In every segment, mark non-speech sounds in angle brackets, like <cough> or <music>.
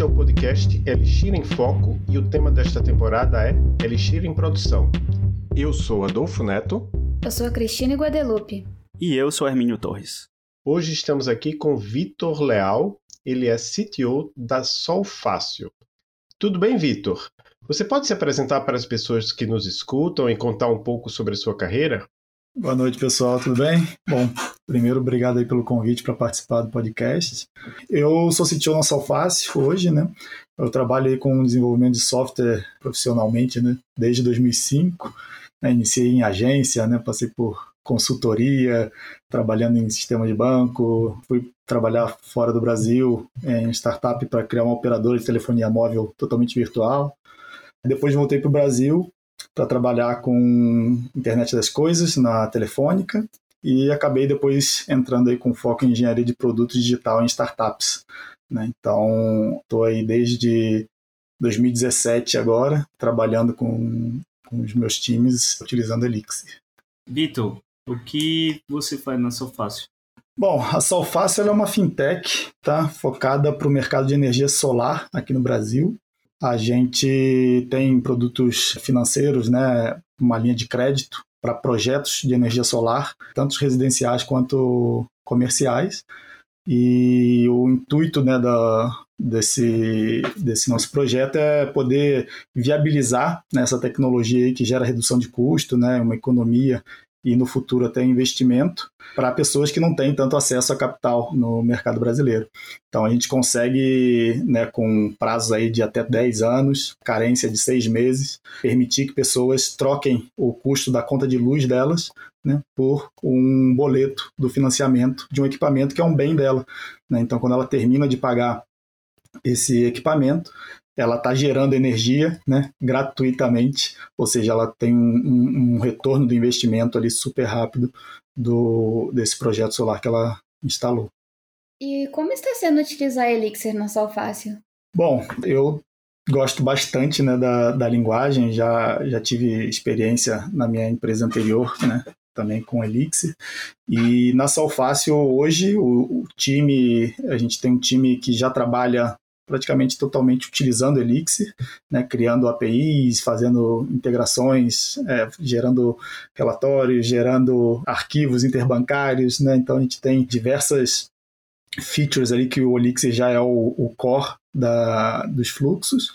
Este é o podcast Elixir em Foco e o tema desta temporada é Elixir em Produção. Eu sou Adolfo Neto. Eu sou a Cristina Guadalupe. E eu sou Hermínio Torres. Hoje estamos aqui com Vitor Leal, ele é CTO da Sol Fácil. Tudo bem, Vitor? Você pode se apresentar para as pessoas que nos escutam e contar um pouco sobre a sua carreira? Boa noite, pessoal, tudo bem? Bom, primeiro, obrigado aí pelo convite para participar do podcast. Eu sou CTO na Solfácil hoje, né? Eu trabalho aí com desenvolvimento de software profissionalmente, né? Desde 2005. Né? Iniciei em agência, né? Passei por consultoria, trabalhando em sistema de banco, fui trabalhar fora do Brasil em startup para criar uma operadora de telefonia móvel totalmente virtual. Depois voltei para o Brasil para trabalhar com internet das coisas na Telefônica e acabei depois entrando aí com foco em engenharia de produtos digital em startups. Né? Então, estou aí desde 2017 agora, trabalhando com, com os meus times utilizando Elixir. Vitor, o que você faz na Solfácil? Bom, a Solfácil é uma fintech tá? focada para o mercado de energia solar aqui no Brasil. A gente tem produtos financeiros, né, uma linha de crédito para projetos de energia solar, tanto residenciais quanto comerciais. E o intuito né, da, desse, desse nosso projeto é poder viabilizar né, essa tecnologia que gera redução de custo, né, uma economia e no futuro até investimento para pessoas que não têm tanto acesso a capital no mercado brasileiro. Então a gente consegue, né, com prazos aí de até 10 anos, carência de seis meses, permitir que pessoas troquem o custo da conta de luz delas né, por um boleto do financiamento de um equipamento que é um bem dela. Né? Então quando ela termina de pagar esse equipamento, ela está gerando energia né, gratuitamente, ou seja, ela tem um, um, retorno do investimento ali super rápido do, desse projeto solar que ela instalou. E como está sendo utilizar Elixir na Solfácil? Bom, eu gosto bastante né, da, da linguagem, já, já tive experiência na minha empresa anterior, né, também com Elixir. E na Solfácil hoje o, o, time, a gente tem um time que já trabalha praticamente totalmente utilizando Elixir, né, criando APIs, fazendo integrações, é, gerando relatórios, gerando arquivos interbancários, né, então a gente tem diversas features ali que o Elixir já é o, o core da, dos fluxos,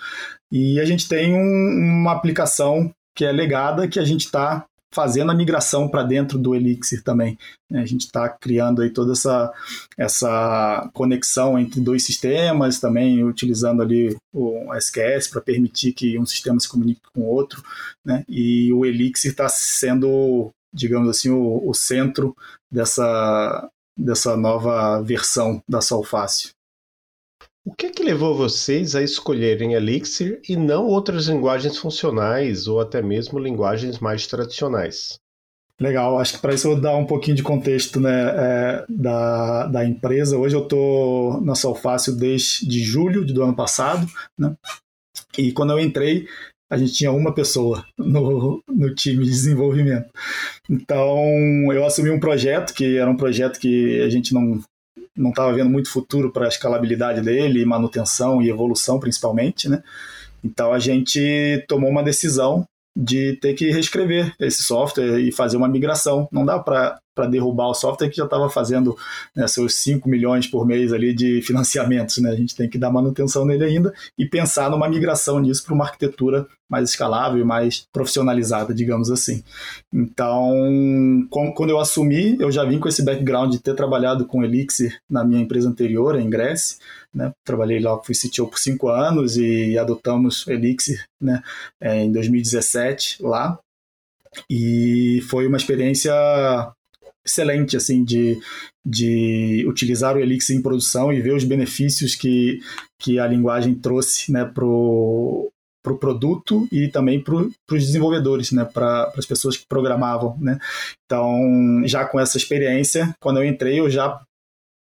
e a gente tem um, uma aplicação que é legada que a gente está fazendo a migração para dentro do Elixir também. A gente está criando aí toda essa, essa conexão entre dois sistemas, também utilizando ali o SQS para permitir que um sistema se comunique com o outro, né? e o Elixir está sendo, digamos assim, o, o centro dessa, dessa nova versão da Solfácil. O que, é que levou vocês a escolherem Elixir e não outras linguagens funcionais ou até mesmo linguagens mais tradicionais? Legal, acho que para isso eu vou dar um pouquinho de contexto né, é, da, da empresa. Hoje eu estou na Solfácil desde julho do ano passado, né? e quando eu entrei, a gente tinha uma pessoa no, no time de desenvolvimento. Então eu assumi um projeto que era um projeto que a gente não não estava vendo muito futuro para a escalabilidade dele, manutenção e evolução principalmente, né? Então a gente tomou uma decisão de ter que reescrever esse software e fazer uma migração. Não dá para derrubar o software que já estava fazendo né, seus 5 milhões por mês ali de financiamentos. Né? A gente tem que dar manutenção nele ainda e pensar numa migração nisso para uma arquitetura mais escalável e mais profissionalizada, digamos assim. Então, quando eu assumi, eu já vim com esse background de ter trabalhado com Elixir na minha empresa anterior, a Ingress, né? Trabalhei lá, fui CTO por cinco anos e adotamos Elixir né? É, em 2017 lá. E foi uma experiência excelente assim de, de utilizar o Elixir em produção e ver os benefícios que, que a linguagem trouxe né, para o pro produto e também para os desenvolvedores, né, para as pessoas que programavam. Né. Então, já com essa experiência, quando eu entrei, eu já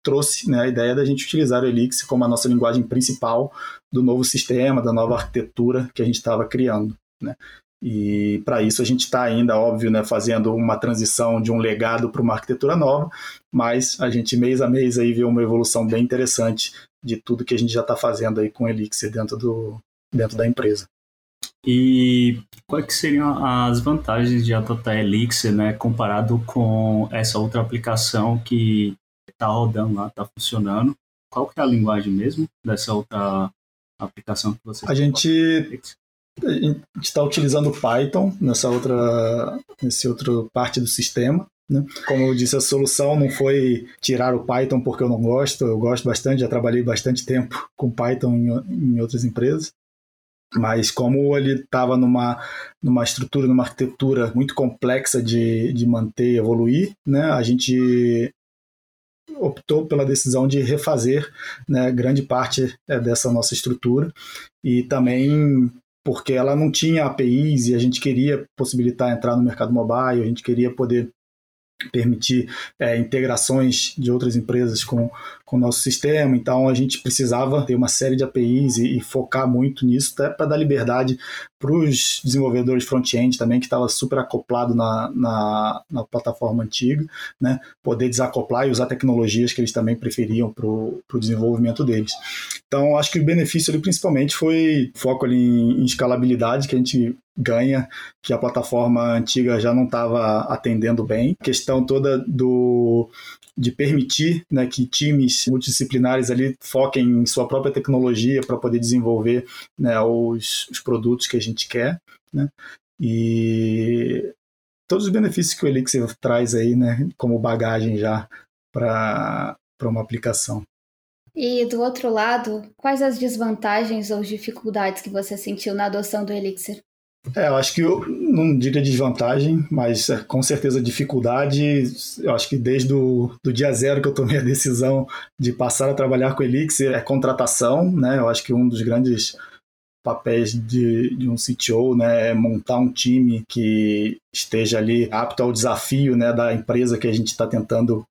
trouxe né, a ideia da gente utilizar o Elixir como a nossa linguagem principal do novo sistema, da nova arquitetura que a gente estava criando. Né? E para isso a gente está ainda, óbvio, né, fazendo uma transição de um legado para uma arquitetura nova, mas a gente mês a mês aí vê uma evolução bem interessante de tudo que a gente já está fazendo aí com Elixir dentro, do, dentro da empresa. E quais que seriam as vantagens de adotar Elixir, né, comparado com essa outra aplicação que está rodando lá, está funcionando? Qual que é a linguagem mesmo dessa outra aplicação que você A gente a gente está utilizando Python nessa outra, nesse outro parte do sistema. Né? Como eu disse, a solução não foi tirar o Python porque eu não gosto, eu gosto bastante, já trabalhei bastante tempo com Python em, em outras empresas. Mas como ele estava numa, numa estrutura, numa arquitetura muito complexa de, de manter e evoluir, né, a gente optou pela decisão de refazer né, grande parte é, dessa nossa estrutura e também porque ela não tinha APIs e a gente queria possibilitar entrar no mercado mobile, a gente queria poder permitir é, integrações de outras empresas com, com o nosso sistema. Então a gente precisava ter uma série de APIs e, e focar muito nisso para dar liberdade para os desenvolvedores front-end também, que estava super acoplado na, na, na, plataforma antiga, né? poder desacoplar e usar tecnologias que eles também preferiam para o desenvolvimento deles. Então acho que o benefício ali principalmente foi foco ali em, em escalabilidade, que a gente ganha, que a plataforma antiga já não estava atendendo bem. A questão toda do de permitir né, que times multidisciplinares ali foquem em sua própria tecnologia para poder desenvolver né, os, os, produtos que a gente quer. Né? E todos os benefícios que o Elixir traz aí, né, como bagagem já para uma aplicação. E do outro lado, quais as desvantagens ou dificuldades que você sentiu na adoção do Elixir? É, eu acho que eu não diria desvantagem, mas é, com certeza dificuldade. Eu acho que desde o do dia zero que eu tomei a decisão de passar a trabalhar com Elixir é contratação, né? Eu acho que um dos grandes papéis de, de um CTO, né, é montar um time que esteja ali apto ao desafio, né, da empresa que a gente está tentando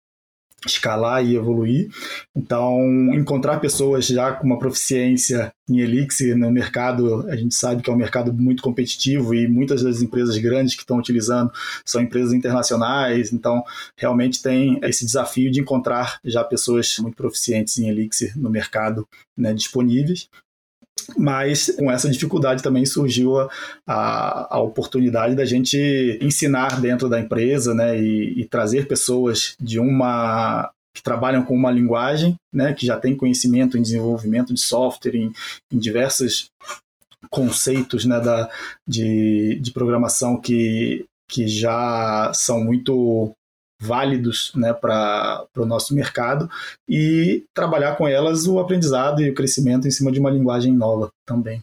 escalar e evoluir. Então, encontrar pessoas já com uma proficiência em Elixir no mercado, a gente sabe que é um mercado muito competitivo e muitas das empresas grandes que estão utilizando são empresas internacionais, então realmente tem esse desafio de encontrar já pessoas muito proficientes em Elixir no mercado né, disponíveis. Mas com essa dificuldade também surgiu a, a, a, oportunidade da gente ensinar dentro da empresa né, e, e trazer pessoas de uma que trabalham com uma linguagem, né, que já tem conhecimento em desenvolvimento de software, em, em diversos conceitos né, da, de, de programação que, que já são muito válidos né, para o nosso mercado e trabalhar com elas o aprendizado e o crescimento em cima de uma linguagem nova também.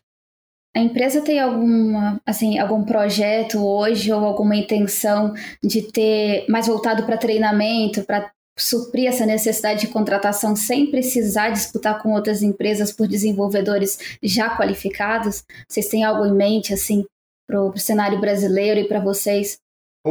A empresa tem alguma, assim, algum projeto hoje ou alguma intenção de ter mais voltado para treinamento, para suprir essa necessidade de contratação sem precisar disputar com outras empresas por desenvolvedores já qualificados? Vocês têm algo em mente assim para o cenário brasileiro e para vocês?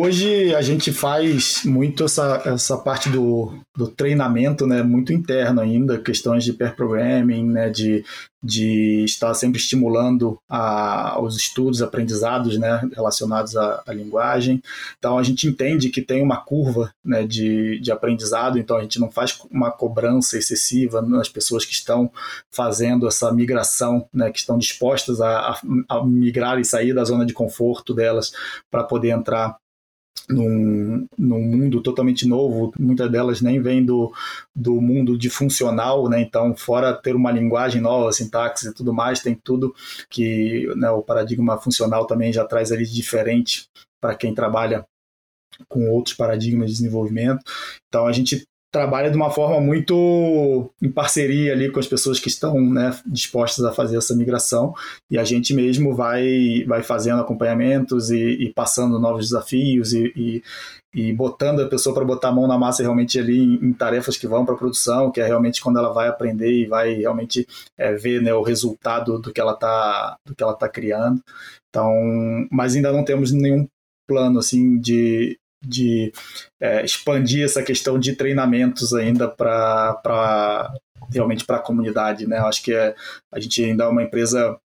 Hoje a gente faz muito essa, essa parte do, do treinamento, né, muito interno ainda, questões de pair programming, né, de, de estar sempre estimulando a, os estudos, aprendizados, né, relacionados à, à, linguagem. Então a gente entende que tem uma curva, né, de, de aprendizado, então a gente não faz uma cobrança excessiva nas pessoas que estão fazendo essa migração, né, que estão dispostas a, a, a migrar e sair da zona de conforto delas para poder entrar num, num mundo totalmente novo, muitas delas nem vêm do, do mundo de funcional, né? Então, fora ter uma linguagem nova, sintaxe e tudo mais, tem tudo que né, o paradigma funcional também já traz ali de diferente para quem trabalha com outros paradigmas de desenvolvimento. Então, a gente trabalha de uma forma muito em parceria ali com as pessoas que estão né, dispostas a fazer essa migração e a gente mesmo vai, vai fazendo acompanhamentos e, e passando novos desafios e, e, e botando a pessoa para botar a mão na massa realmente ali em, em tarefas que vão para a produção, que é realmente quando ela vai aprender e vai realmente é, ver né, o resultado do que ela está do que ela tá criando. Então, mas ainda não temos nenhum plano assim de de é, expandir essa questão de treinamentos ainda para realmente para a comunidade, né? Eu acho que é, a gente ainda é uma empresa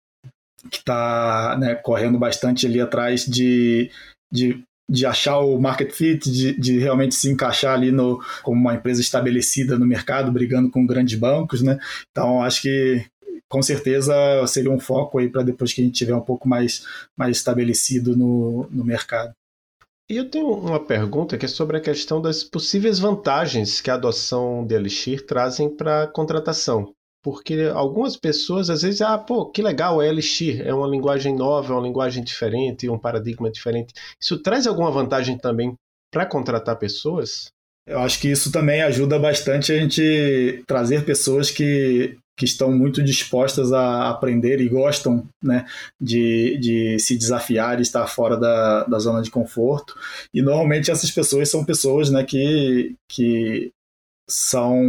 que está né, correndo bastante ali atrás de, de de achar o market fit, de, de realmente se encaixar ali no, como uma empresa estabelecida no mercado, brigando com grandes bancos, né? Então, acho que com certeza seria um foco aí para depois que a gente tiver um pouco mais, mais estabelecido no, no mercado. E eu tenho uma pergunta que é sobre a questão das possíveis vantagens que a adoção de Elixir trazem para a contratação. Porque algumas pessoas às vezes, ah, pô, que legal, é Elixir, é uma linguagem nova, é uma linguagem diferente, um paradigma diferente. Isso traz alguma vantagem também para contratar pessoas? Eu acho que isso também ajuda bastante a gente trazer pessoas que, que estão muito dispostas a aprender e gostam né, de, de se desafiar e estar fora da, da zona de conforto. E normalmente essas pessoas são pessoas né, que, que são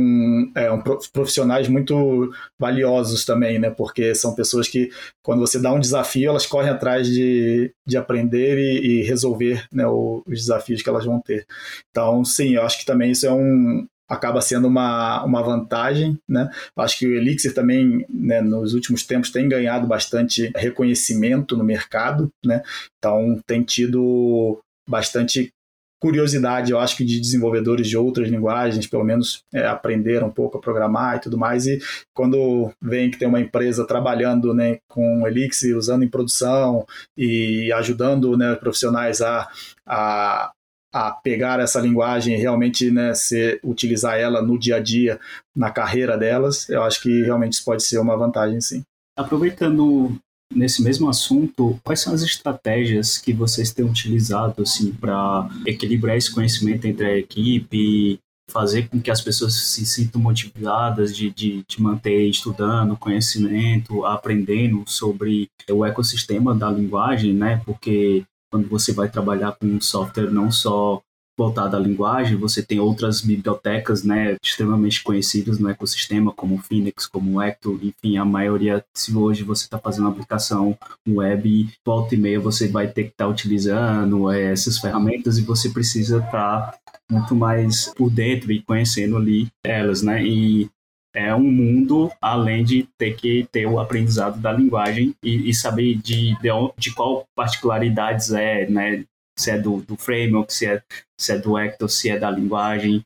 é, um, profissionais muito valiosos também, né? Porque são pessoas que, quando você dá um desafio, elas correm atrás de, de aprender e, e resolver né, o, os desafios que elas vão ter. Então, sim, eu acho que também isso é um, acaba sendo uma, uma vantagem, né? Acho que o Elixir também, né, nos últimos tempos, tem ganhado bastante reconhecimento no mercado, né? Então, tem tido bastante curiosidade, eu acho que de desenvolvedores de outras linguagens, pelo menos é, aprender um pouco a programar e tudo mais. E quando vem que tem uma empresa trabalhando né, com Elixir, usando em produção e ajudando né, profissionais a, a, a pegar essa linguagem e realmente né, ser, utilizar ela no dia a dia, na carreira delas, eu acho que realmente isso pode ser uma vantagem, sim. Aproveitando nesse mesmo assunto, quais são as estratégias que vocês têm utilizado assim para equilibrar esse conhecimento entre a equipe, fazer com que as pessoas se sintam motivadas de, de, de manter estudando conhecimento, aprendendo sobre o ecossistema da linguagem, né? Porque quando você vai trabalhar com um software não só voltada à linguagem, você tem outras bibliotecas, né, extremamente conhecidas no ecossistema, como Phoenix, como Ecto, enfim, a maioria, se hoje você está fazendo uma aplicação web, volta e meia você vai ter que estar tá utilizando é, essas ferramentas e você precisa estar tá muito mais por dentro e conhecendo ali elas, né, e é um mundo além de ter que ter o aprendizado da linguagem e, e saber de, de, de, qual particularidades é, né, se é do, do framework, se é, se é do Ecto, se é da linguagem.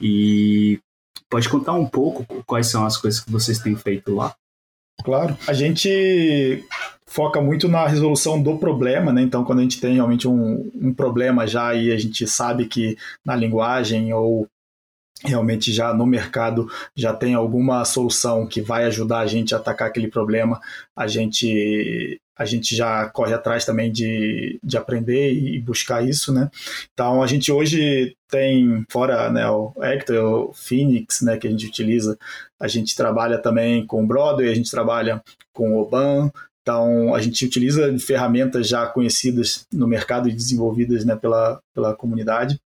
E pode contar um pouco quais são as coisas que vocês têm feito lá? Claro. A gente foca muito na resolução do problema, né? Então, quando a gente tem realmente um, um problema já e a gente sabe que na linguagem ou realmente já no mercado já tem alguma solução que vai ajudar a gente a atacar aquele problema, a gente a gente já corre atrás também de, de aprender e buscar isso, né? Então a gente hoje tem, fora né, o Hector, o Phoenix, né, que a gente utiliza, a gente trabalha também com o Broadway, a gente trabalha com o Oban, então, a gente utiliza ferramentas já conhecidas no mercado e desenvolvidas né, pela, pela comunidade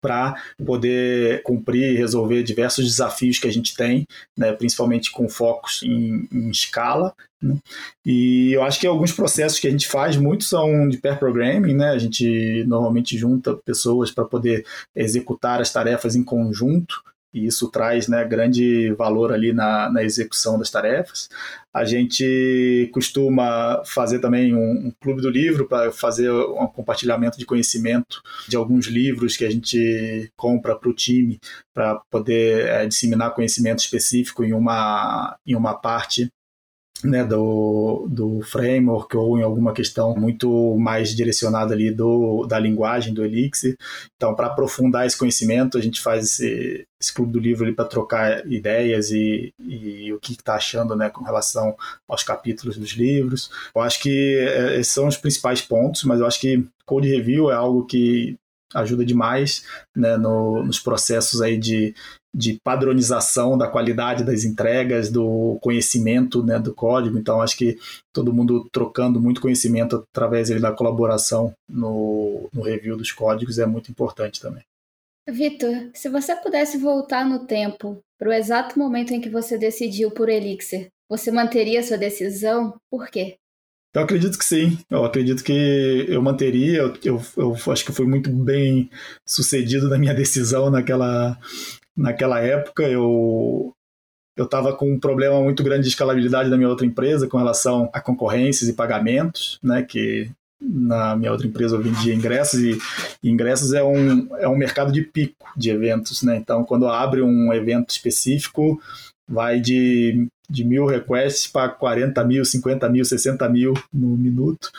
para poder cumprir e resolver diversos desafios que a gente tem, né, principalmente com focos em, em escala. Né? E eu acho que alguns processos que a gente faz muito são de pair programming, né? A gente normalmente junta pessoas para poder executar as tarefas em conjunto e isso traz né, grande valor ali na, na execução das tarefas. A gente costuma fazer também um, um clube do livro para fazer um compartilhamento de conhecimento de alguns livros que a gente compra para o time para poder é, disseminar conhecimento específico em uma, em uma parte né, do, do framework ou em alguma questão muito mais direcionada ali do, da linguagem do Elixir. Então, para aprofundar esse conhecimento, a gente faz esse, esse clube do livro para trocar ideias e, e o que está achando né, com relação aos capítulos dos livros. Eu acho que é, esses são os principais pontos, mas eu acho que code review é algo que ajuda demais né, no, nos processos aí de, de padronização da qualidade das entregas, do conhecimento né, do código. Então, acho que todo mundo trocando muito conhecimento através da colaboração no, no review dos códigos é muito importante também. Vitor, se você pudesse voltar no tempo para o exato momento em que você decidiu por Elixir, você manteria sua decisão? Por quê? Eu acredito que sim. Eu acredito que eu manteria. Eu, eu, eu acho que fui muito bem sucedido na minha decisão naquela, naquela época. Eu eu estava com um problema muito grande de escalabilidade da minha outra empresa com relação a concorrências e pagamentos, né, que na minha outra empresa eu vendia ingressos e, e ingressos é um, é um mercado de pico de eventos, né? Então, quando abre um evento específico, vai de, de mil requests para 40 mil, 50 mil, 60 mil no minuto.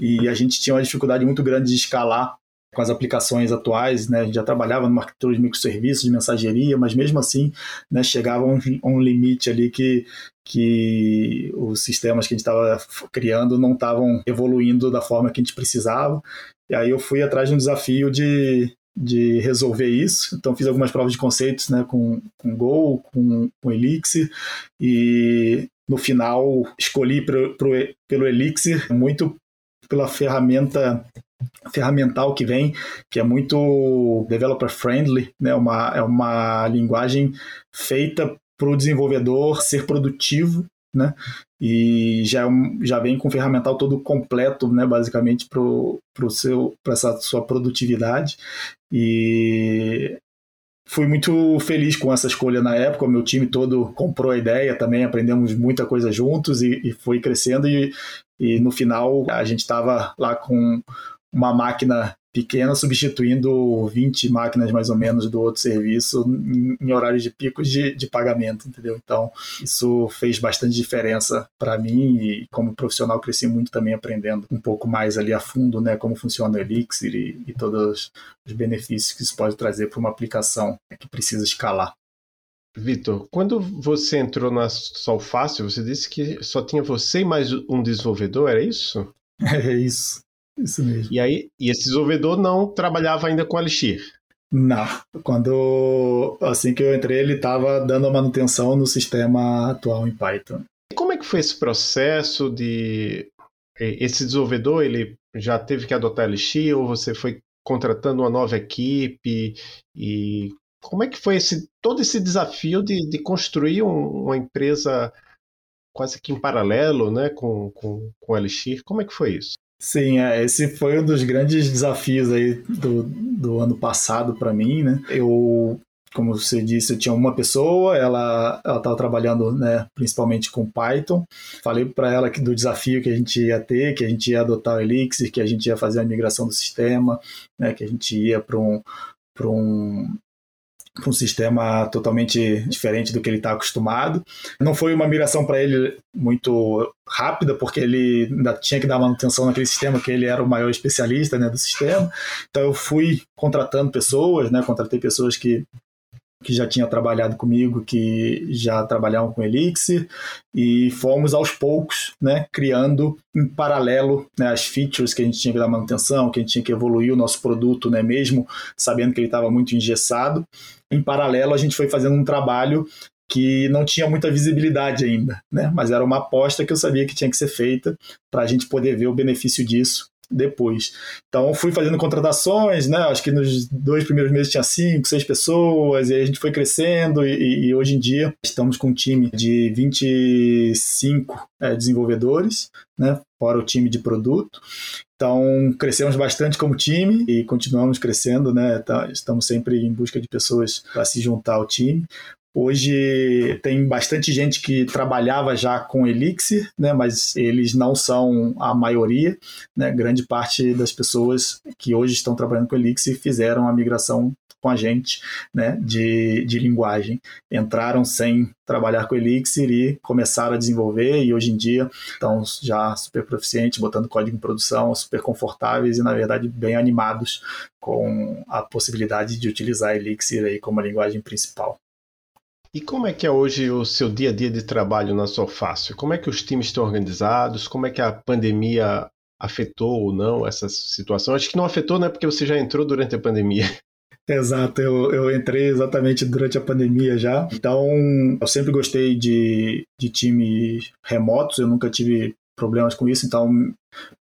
E a gente tinha uma dificuldade muito grande de escalar com as aplicações atuais, né? A gente já trabalhava no arquitetura de microserviços, de mensageria, mas mesmo assim, né, chegava a um, um limite ali que, que os sistemas que a gente estava criando não estavam evoluindo da forma que a gente precisava. E aí eu fui atrás de um desafio de, de resolver isso. Então fiz algumas provas de conceitos né, com, com Go, com, com Elixir, e no final escolhi pro, pro, pelo Elixir muito pela ferramenta ferramental que vem, que é muito developer friendly, né? uma, é uma linguagem feita para o desenvolvedor ser produtivo, né? E já, é já vem com o ferramental todo completo, né? Basicamente para essa sua produtividade. E fui muito feliz com essa escolha na época. O meu time todo comprou a ideia também, aprendemos muita coisa juntos e, e foi crescendo. E, e no final a gente estava lá com uma máquina pequena substituindo 20 máquinas mais ou menos do outro serviço em, em horários de picos de, de, pagamento, entendeu? Então, isso fez bastante diferença para mim e como profissional cresci muito também aprendendo um pouco mais ali a fundo, né, como funciona o Elixir e, e todos os benefícios que isso pode trazer para uma aplicação que precisa escalar. Vitor, quando você entrou na Solfácil, você disse que só tinha você e mais um desenvolvedor, era isso? É isso. <laughs> Isso mesmo. E aí, e esse desenvolvedor não trabalhava ainda com Elixir? Não. Quando assim que eu entrei, ele estava dando a manutenção no sistema atual em Python. E como é que foi esse processo de esse desenvolvedor, ele já teve que adotar Elixir ou você foi contratando uma nova equipe e como é que foi esse todo esse desafio de, de construir um, uma empresa quase que em paralelo, né, com com, com Elixir? Como é que foi isso? Sim, é, esse foi um dos grandes desafios aí do, do ano passado para mim, né? Eu, como você disse, eu tinha uma pessoa, ela ela estava trabalhando, né, principalmente com Python. Falei para ela que do desafio que a gente ia ter, que a gente ia adotar o Elixir, que a gente ia fazer a migração do sistema, né, que a gente ia para um para um um sistema totalmente diferente do que ele está acostumado. Não foi uma migração para ele muito rápida, porque ele ainda tinha que dar manutenção naquele sistema, que ele era o maior especialista né, do sistema. Então eu fui contratando pessoas, né, contratei pessoas que que já tinha trabalhado comigo, que já trabalhavam com Elixir, e fomos aos poucos, né, criando em paralelo né, as features que a gente tinha que dar manutenção, que a gente tinha que evoluir o nosso produto, né, mesmo sabendo que ele estava muito engessado. Em paralelo, a gente foi fazendo um trabalho que não tinha muita visibilidade ainda, né? mas era uma aposta que eu sabia que tinha que ser feita para a gente poder ver o benefício disso depois. Então fui fazendo contratações, né? Acho que nos dois primeiros meses tinha cinco, seis pessoas, e aí a gente foi crescendo e, e hoje em dia estamos com um time de 25 é, desenvolvedores, né? Fora o time de produto. Então crescemos bastante como time e continuamos crescendo, né? Tá, estamos sempre em busca de pessoas para se juntar ao time. Hoje tem bastante gente que trabalhava já com Elixir, né, mas eles não são a maioria. Né, grande parte das pessoas que hoje estão trabalhando com Elixir fizeram a migração com a gente né, de, de linguagem. Entraram sem trabalhar com Elixir e começaram a desenvolver, e hoje em dia estão já super proficientes, botando código em produção, super confortáveis e, na verdade, bem animados com a possibilidade de utilizar Elixir aí como a linguagem principal. E como é que é hoje o seu dia a dia de trabalho na Solfácil? Como é que os times estão organizados? Como é que a pandemia afetou ou não essa situação? Acho que não afetou, né? Porque você já entrou durante a pandemia. <laughs> Exato, eu, eu entrei exatamente durante a pandemia já. Então, eu sempre gostei de, de times remotos, eu nunca tive problemas com isso, então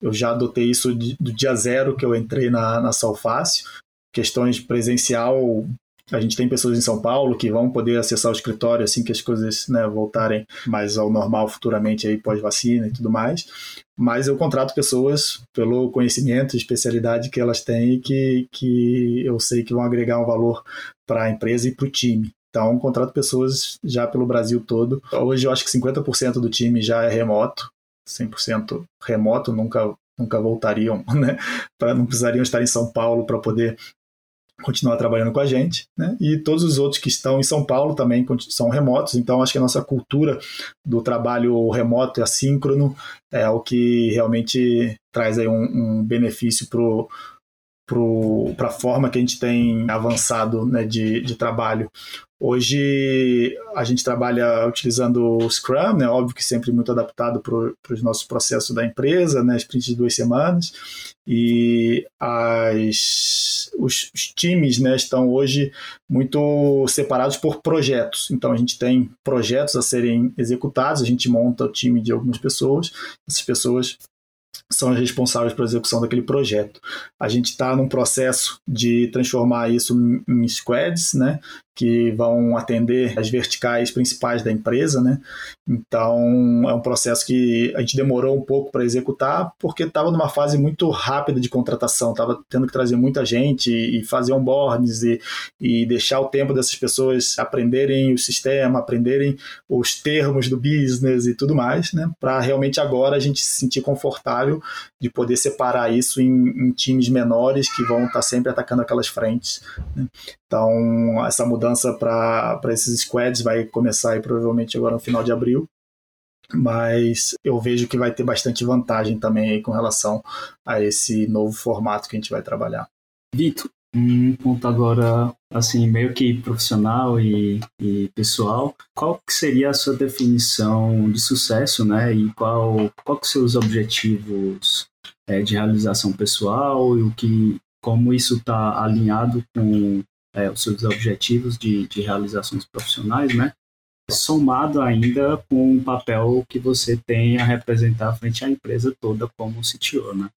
eu já adotei isso de, do dia zero que eu entrei na, na Solfácil. Questões presencial, a gente tem pessoas em São Paulo que vão poder acessar o escritório assim que as coisas né, voltarem mais ao normal futuramente aí pós-vacina e tudo mais. Mas eu contrato pessoas pelo conhecimento especialidade que elas têm que, que eu sei que vão agregar um valor para a empresa e para o time. Então, contrato pessoas já pelo Brasil todo. Hoje eu acho que 50% do time já é remoto, 100% remoto, nunca nunca voltariam, <laughs> né? Pra, não precisariam estar em São Paulo para poder continuar trabalhando com a gente, né? E todos os outros que estão em São Paulo também são remotos, então acho que a nossa cultura do trabalho remoto e assíncrono é o que realmente traz aí um, um benefício para a forma que a gente tem avançado né, de, de trabalho. Hoje a gente trabalha utilizando o Scrum, né? óbvio que sempre muito adaptado para os nossos processos da empresa, né? sprint de duas semanas, e as, os, os, times né, estão hoje muito separados por projetos. Então a gente tem projetos a serem executados, a gente monta o time de algumas pessoas, essas pessoas são as responsáveis pela execução daquele projeto. A gente está num processo de transformar isso em squads, né? Que vão atender as verticais principais da empresa, né? Então é um processo que a gente demorou um pouco para executar porque estava numa fase muito rápida de contratação, estava tendo que trazer muita gente e fazer onboards e, e deixar o tempo dessas pessoas aprenderem o sistema, aprenderem os termos do business e tudo mais, né? Para realmente agora a gente se sentir confortável de poder separar isso em, em times menores que vão estar tá sempre atacando aquelas frentes. Né? Então, essa mudança para esses squads vai começar aí, provavelmente agora no final de abril. Mas eu vejo que vai ter bastante vantagem também com relação a esse novo formato que a gente vai trabalhar. Vitor, um ponto agora, assim, meio que profissional e, e, pessoal, qual que seria a sua definição de sucesso, né? E qual, qual que são os objetivos é, de realização pessoal e o que, como isso está alinhado com é, os seus objetivos de, de realizações profissionais, né? Somado ainda com o papel que você tem a representar frente à empresa toda como CTO, né?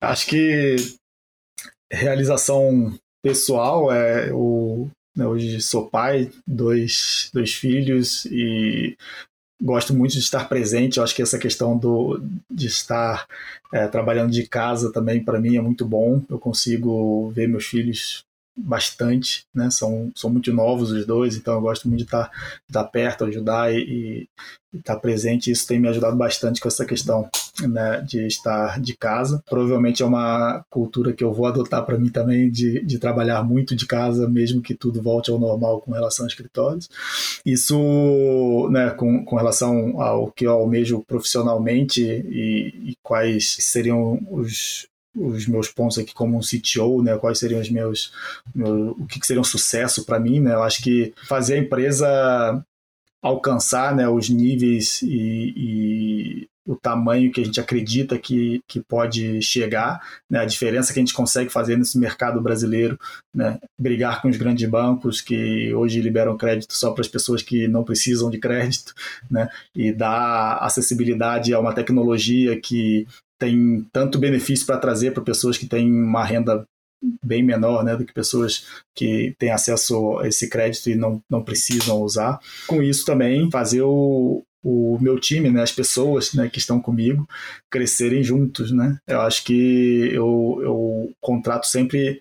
Acho que realização pessoal é o né, hoje sou pai, dois, dois filhos e gosto muito de estar presente. Eu acho que essa questão do, de estar é, trabalhando de casa também para mim é muito bom. Eu consigo ver meus filhos bastante, né? São, são muito novos os dois, então eu gosto muito de estar, de estar perto, ajudar e, e estar presente. Isso tem me ajudado bastante com essa questão né, de estar de casa. Provavelmente é uma cultura que eu vou adotar para mim também de, de trabalhar muito de casa, mesmo que tudo volte ao normal com relação a escritórios. Isso, né, com, com relação ao que eu almejo profissionalmente e, e quais seriam os, os meus pontos aqui como um CTO, né? Quais seriam os meus, meu, o que, seria um sucesso para mim, né? Eu acho que fazer a empresa alcançar, né, os níveis e, e, o tamanho que a gente acredita que, que pode chegar, né? A diferença que a gente consegue fazer nesse mercado brasileiro, né? Brigar com os grandes bancos que hoje liberam crédito só para as pessoas que não precisam de crédito, né? E dar acessibilidade a uma tecnologia que tem tanto benefício para trazer para pessoas que têm uma renda bem menor né, do que pessoas que têm acesso a esse crédito e não, não precisam usar. Com isso também fazer o, o meu time, né, as pessoas né, que estão comigo, crescerem juntos. Né? Eu acho que eu, eu contrato sempre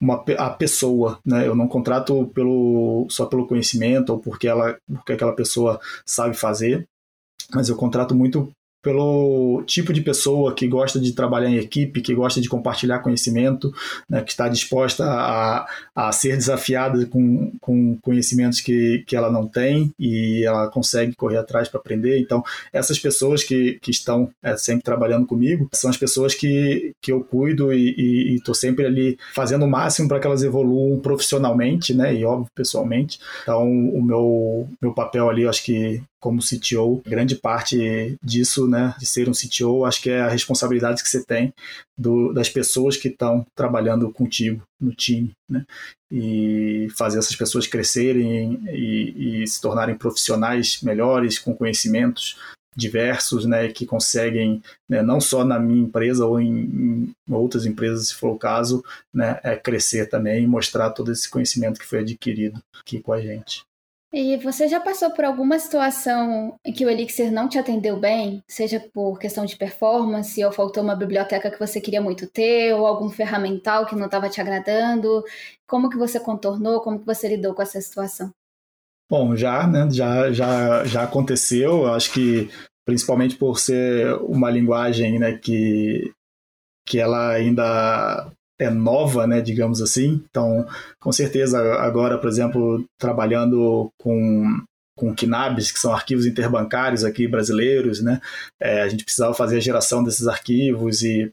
uma, a pessoa, né? Eu não contrato pelo, só pelo conhecimento ou porque, ela, porque aquela pessoa sabe fazer, mas eu contrato muito pelo tipo de pessoa que gosta de trabalhar em equipe, que gosta de compartilhar conhecimento, né, que está disposta a, a ser desafiada com, com conhecimentos que, que ela não tem e ela consegue correr atrás para aprender. Então, essas pessoas que, que estão é, sempre trabalhando comigo são as pessoas que, que eu cuido e estou sempre ali fazendo o máximo para que elas evoluam profissionalmente né, e, óbvio, pessoalmente. Então, o meu, meu papel ali, acho que como CTO, grande parte disso, né, de ser um CTO, acho que é a responsabilidade que você tem do, das pessoas que estão trabalhando contigo no time, né, e fazer essas pessoas crescerem e, e se tornarem profissionais melhores, com conhecimentos diversos, né, que conseguem, né, não só na minha empresa ou em, em, outras empresas, se for o caso, né, é crescer também e mostrar todo esse conhecimento que foi adquirido aqui com a gente. E você já passou por alguma situação em que o Elixir não te atendeu bem, seja por questão de performance, ou faltou uma biblioteca que você queria muito ter, ou algum ferramental que não estava te agradando? Como que você contornou, como que você lidou com essa situação? Bom, já, né, já, já, já aconteceu, eu acho que principalmente por ser uma linguagem né, que, que ela ainda é nova, né, digamos assim. Então, com certeza, agora, por exemplo, trabalhando com com KNABs, que são arquivos interbancários aqui brasileiros, né? É, a gente precisava fazer a geração desses arquivos e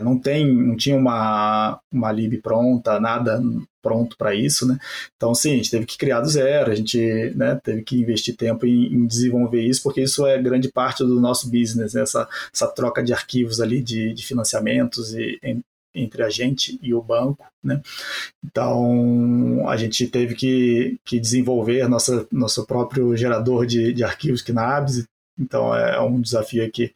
não tem, não tinha uma, uma lib pronta, nada pronto para isso, né? Então, sim, a gente teve que criar do zero, a gente né, teve que investir tempo em, em, desenvolver isso, porque isso é grande parte do nosso business, né? essa, essa troca de arquivos ali, de, de financiamentos e, entre a gente e o banco, né? Então, a gente teve que, que desenvolver nossa, nosso próprio gerador de, de arquivos KNABs, então é um desafio aqui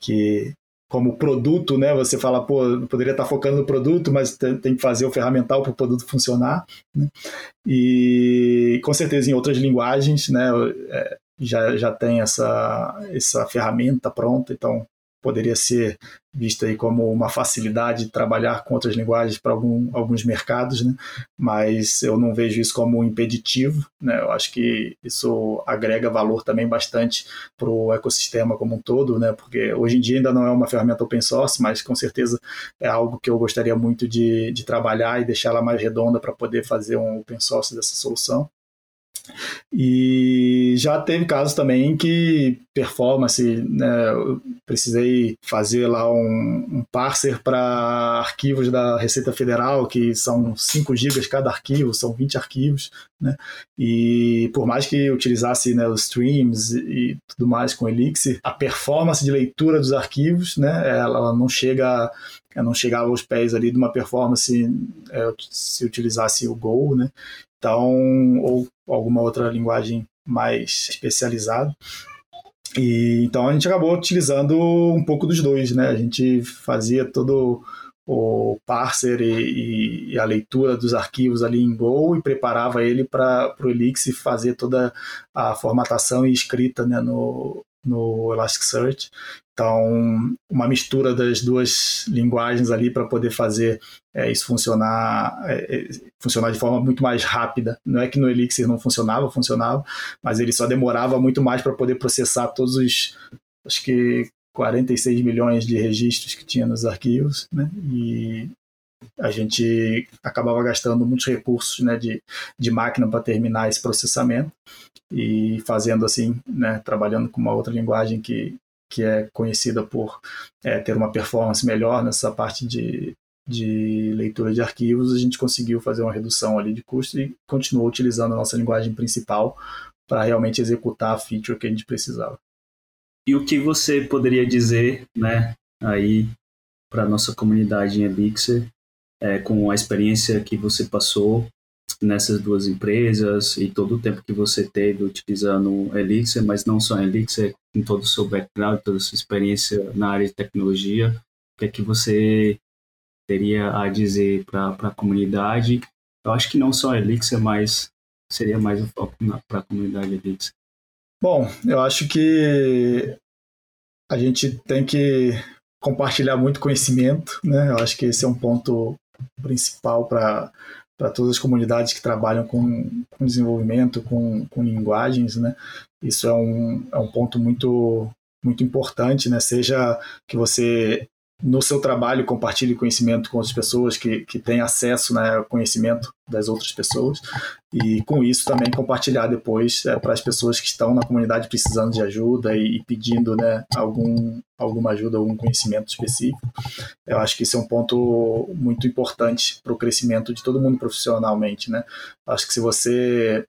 que como produto, né? Você fala, pô, poderia estar focando no produto, mas tem, tem que fazer o ferramental para o produto funcionar. Né? E com certeza em outras linguagens, né? É, já, já tem essa, essa ferramenta pronta, então poderia ser visto aí como uma facilidade de trabalhar com outras linguagens para algum, alguns mercados, né? mas eu não vejo isso como um impeditivo. Né? Eu acho que isso agrega valor também bastante para o ecossistema como um todo, né? porque hoje em dia ainda não é uma ferramenta open source, mas com certeza é algo que eu gostaria muito de, de trabalhar e deixar ela mais redonda para poder fazer um open source dessa solução. E já teve casos também que performance, né, eu precisei fazer lá um, um parser para arquivos da Receita Federal, que são 5 GB cada arquivo, são 20 arquivos, né, e por mais que utilizasse né, os streams e tudo mais com Elixir, a performance de leitura dos arquivos, né, ela não chega não chegava aos pés ali de uma performance é, se utilizasse o Go, né? Então, ou alguma outra linguagem mais especializada. E então a gente acabou utilizando um pouco dos dois, né? A gente fazia todo o parser e, e, a leitura dos arquivos ali em Go e preparava ele para o Elixir fazer toda a formatação e escrita né, no, no Elasticsearch. Então, uma mistura das duas linguagens ali para poder fazer é, isso funcionar, é, é, funcionar de forma muito mais rápida. Não é que no Elixir não funcionava, funcionava, mas ele só demorava muito mais para poder processar todos os, acho que 46 milhões de registros que tinha nos arquivos, né? E a gente acabava gastando muitos recursos né, de, de máquina para terminar esse processamento e fazendo assim, né, trabalhando com uma outra linguagem que, que é conhecida por é, ter uma performance melhor nessa parte de, de leitura de arquivos, a gente conseguiu fazer uma redução ali de custo e continuou utilizando a nossa linguagem principal para realmente executar a feature que a gente precisava. E o que você poderia dizer, né, aí para nossa comunidade em Elixir é, com a experiência que você passou nessas duas empresas e todo o tempo que você teve utilizando Elixir, mas não só Elixir, em todo o seu background, toda a sua experiência na área de tecnologia, o que é que você teria a dizer para a comunidade? Eu acho que não só Elixir, mas seria mais o foco para a comunidade Elixir. Bom, eu acho que a gente tem que compartilhar muito conhecimento, né? Eu acho que esse é um ponto principal para todas as comunidades que trabalham com, com desenvolvimento, com, com linguagens, né? Isso é um, é um ponto muito, muito importante, né? Seja que você no seu trabalho compartilhe conhecimento com outras pessoas que, que têm acesso né, ao conhecimento das outras pessoas e com isso também compartilhar depois é, para as pessoas que estão na comunidade precisando de ajuda e, e, pedindo né, algum, alguma ajuda, algum conhecimento específico. Eu acho que isso é um ponto muito importante para o crescimento de todo mundo profissionalmente. Né? Acho que se você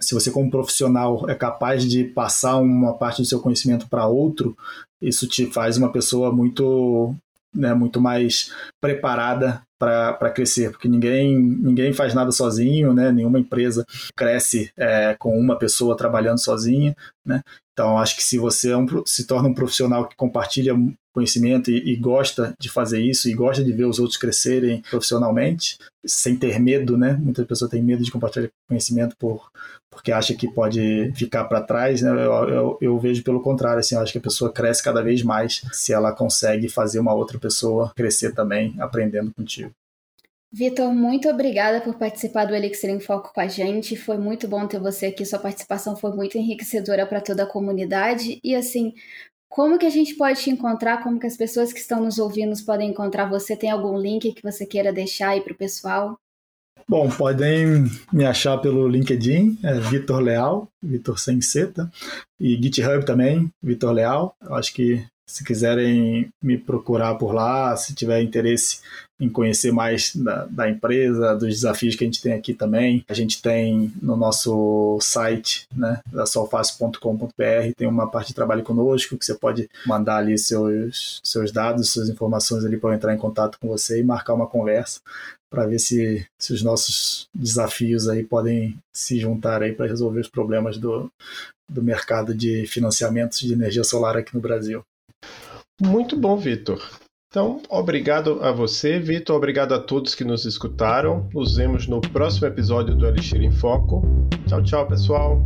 se você como profissional é capaz de passar uma parte do seu conhecimento para outro, isso te faz uma pessoa muito, né, muito mais preparada para crescer, porque ninguém, ninguém faz nada sozinho, né? nenhuma empresa cresce é, com uma pessoa trabalhando sozinha. Né? Então, acho que se você é um, se torna um profissional que compartilha conhecimento e, e, gosta de fazer isso e gosta de ver os outros crescerem profissionalmente, sem ter medo, né? Muita pessoa tem medo de compartilhar conhecimento por, porque acha que pode ficar para trás, né? Eu, eu, eu, vejo pelo contrário, assim, eu acho que a pessoa cresce cada vez mais se ela consegue fazer uma outra pessoa crescer também aprendendo contigo. Vitor, muito obrigada por participar do Elixir em Foco com a gente. Foi muito bom ter você aqui. Sua participação foi muito enriquecedora para toda a comunidade. E assim, como que a gente pode te encontrar? Como que as pessoas que estão nos ouvindo podem encontrar você? Tem algum link que você queira deixar aí para o pessoal? Bom, podem me achar pelo LinkedIn, é Vitor Leal, Vitor sem seta, e GitHub também, Vitor Leal. Acho que se quiserem me procurar por lá, se tiver interesse em conhecer mais da, da, empresa, dos desafios que a gente tem aqui também. A gente tem no nosso site, né, da solfácil.com.br, tem uma parte de trabalho conosco que você pode mandar ali seus, seus dados, suas informações ali para entrar em contato com você e marcar uma conversa para ver se, se os nossos desafios aí podem se juntar aí para resolver os problemas do, do mercado de financiamentos de energia solar aqui no Brasil. Muito bom, Vitor. Então, obrigado a você, Vitor. Obrigado a todos que nos escutaram. Nos vemos no próximo episódio do Elixir em Foco. Tchau, tchau, pessoal.